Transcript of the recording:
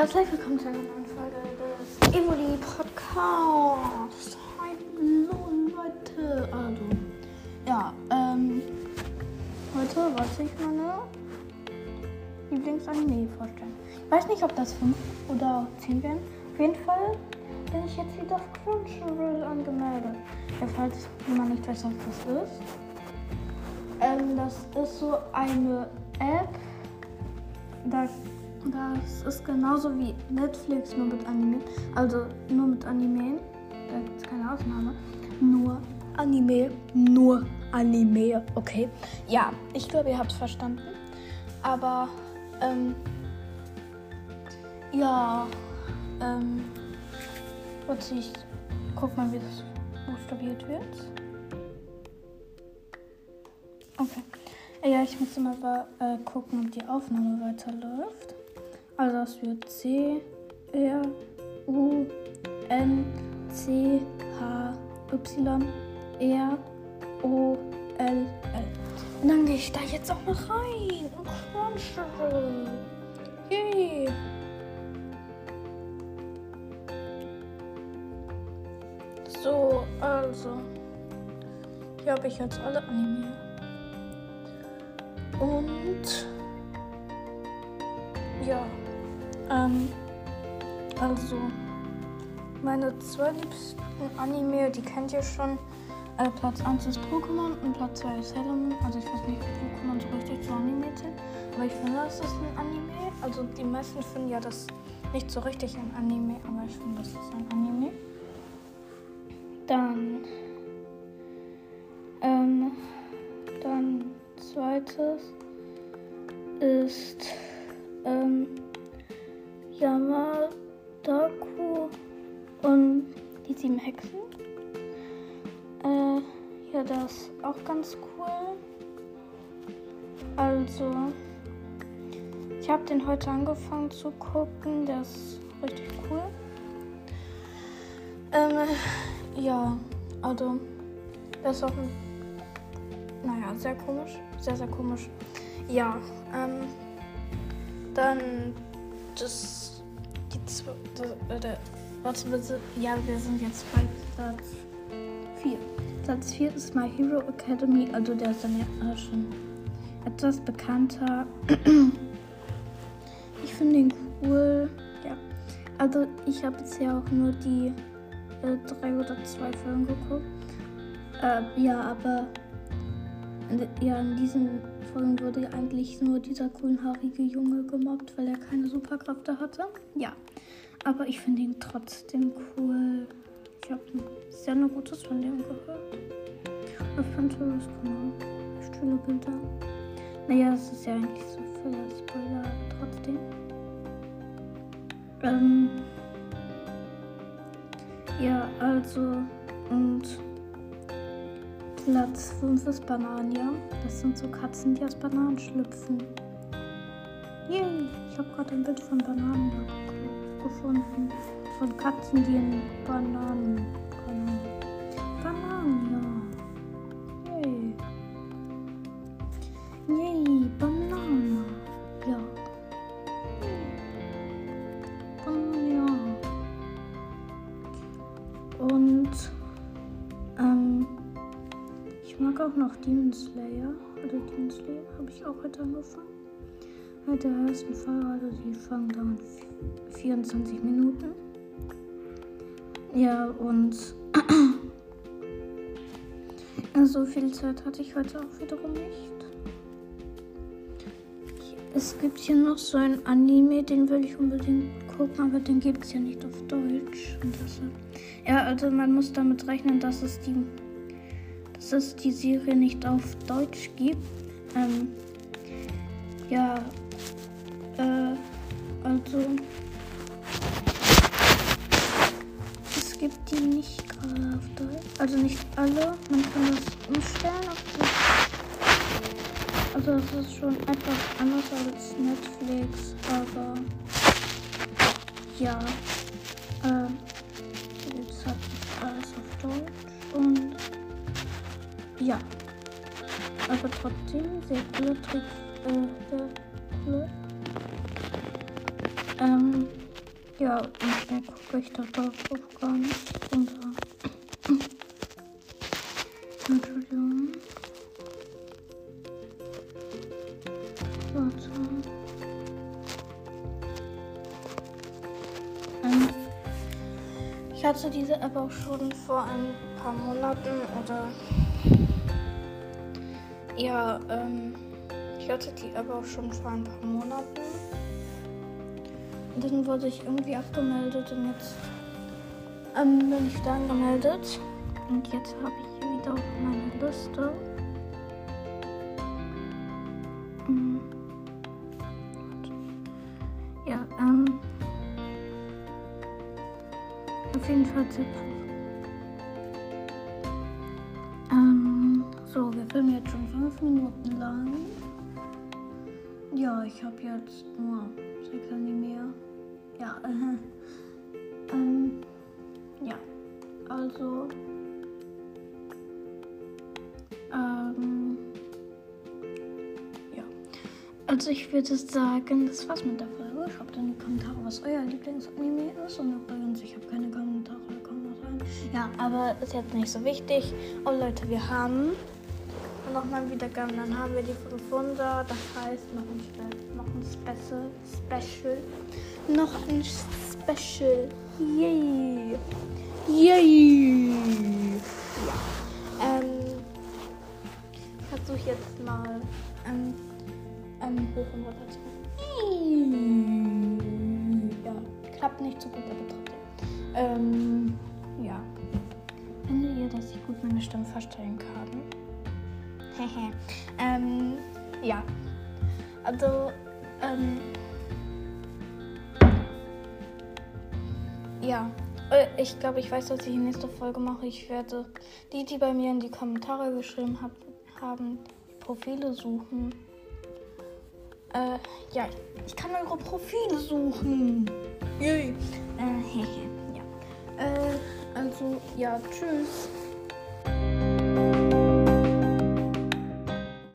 Herzlich willkommen zu einer neuen Folge des Evoli Podcast. Hallo Leute. Also, ja, ähm, heute wollte ich meine Lieblingsanime vorstellen. Ich weiß nicht, ob das 5 oder 10 werden. Auf jeden Fall bin ich jetzt wieder auf Crunchyroll angemeldet. Ja, falls jemand nicht weiß, was das ist. Ähm, das ist so eine App, da das ist genauso wie Netflix, nur mit Anime. Also nur mit Anime. Da gibt es keine Ausnahme. Nur Anime. Nur Anime. Okay. Ja, ich glaube, ihr habt es verstanden. Aber, ähm, ja, ähm, warte, ich guck mal, wie das buchstabiert wird. Okay. Ja, ich muss immer äh, gucken, ob die Aufnahme weiterläuft. Also das wird C, R, U, N, C, H, Y, R, O, L, L. Und dann gehe ich da jetzt auch noch rein. Und Crunchyroll. Yay. So, also. Hier habe ich jetzt alle Anime. Und ja. Ähm, also, meine zwei liebsten Anime, die kennt ihr schon. Äh, Platz 1 ist Pokémon und Platz 2 ist Sailor. Also ich weiß nicht, ob Pokémon so richtig zu Anime zählt. Aber ich finde, das ist ein Anime. Also die meisten finden ja das nicht so richtig ein Anime, aber ich finde, das ist ein Anime. Dann, ähm, dann zweites ist Und die sieben Hexen. Äh, ja, das ist auch ganz cool. Also, ich habe den heute angefangen zu gucken. Der ist richtig cool. Ähm, ja, also, das ist auch ein, naja, sehr komisch. Sehr, sehr komisch. Ja, ähm, dann das. Die zwei. Warte, warte bitte. Ja, wir sind jetzt bei Platz 4. Platz 4 ist My Hero Academy. Also der ist dann ja schon etwas bekannter. ich finde ihn cool. Ja. Also ich habe bisher auch nur die äh, drei oder zwei Folgen geguckt. Äh, ja, aber ja, in diesen Folgen wurde eigentlich nur dieser grünhaarige Junge gemobbt, weil er keine Superkräfte hatte. Ja, aber ich finde ihn trotzdem cool. Ich habe sehr nur Gutes von dem gehört. Auf Pinterest kommen schöne Bilder. Naja, es ist ja eigentlich so voller Spoiler, trotzdem. Ähm, ja, also und Platz 5 ist Banania. Das sind so Katzen, die aus Bananen schlüpfen. Yay! Ich habe gerade ein Bild von Bananen gefunden. Von Katzen, die in Bananen noch Demon Slayer. Also Demon Slayer habe ich auch heute angefangen. Halt der ersten Folge, also die fangen dann 24 Minuten. Ja, und so viel Zeit hatte ich heute auch wiederum nicht. Es gibt hier noch so ein Anime, den will ich unbedingt gucken, aber den gibt es ja nicht auf Deutsch. Ja, also man muss damit rechnen, dass es die, dass es die Serie nicht auf Deutsch gibt. Ähm, ja, äh, also es gibt die nicht gerade auf Deutsch. Also nicht alle. Man kann das umstellen auf die. Also es ist schon etwas anders als Netflix, aber ja. Äh, jetzt hat alles auf Deutsch und ja. Aber trotzdem sehr coole Tricks. Äh, coole. Ähm, Ja, und mehr gucke ich da drauf auch gar nicht runter. Entschuldigung. Warte. Ähm, ich hatte diese App auch schon vor ein paar Monaten oder ja, ähm, ich hatte die App auch schon vor ein paar Monaten. Und dann wurde ich irgendwie abgemeldet und jetzt ähm, bin ich da angemeldet. Und jetzt habe ich hier wieder meine Liste. Hm. Ja, ähm. Auf jeden Fall sehr filmen jetzt schon fünf Minuten lang. Ja, ich habe jetzt nur sechs mehr. Ja, äh, ähm, ja, also, ähm, ja. Also ich würde sagen, das war's mit der Folge. Schreibt in die Kommentare, was euer Lieblingsanime ist. Und übrigens, ich habe keine Kommentare, rein. Ja, aber ist jetzt nicht so wichtig. Oh Leute, wir haben nochmal Wiedergaben, dann haben wir die 500. Das heißt, noch ein, noch ein Special, Special. Noch ein Special. Yay. Yay. Ja. Ähm, ich versuche jetzt mal ähm, ähm, hoch und runter zu Ja, klappt nicht so gut, aber trotzdem. Ähm, ja. Findet ihr, dass ich gut meine Stimme verstellen kann? Ähm, ja. Also, ähm, ja. Äh, ich glaube, ich weiß, was ich in nächster Folge mache. Ich werde die, die bei mir in die Kommentare geschrieben hab, haben, Profile suchen. Äh, ja, ich kann eure Profile suchen. Yay. Äh, ja. Äh, also, ja, tschüss.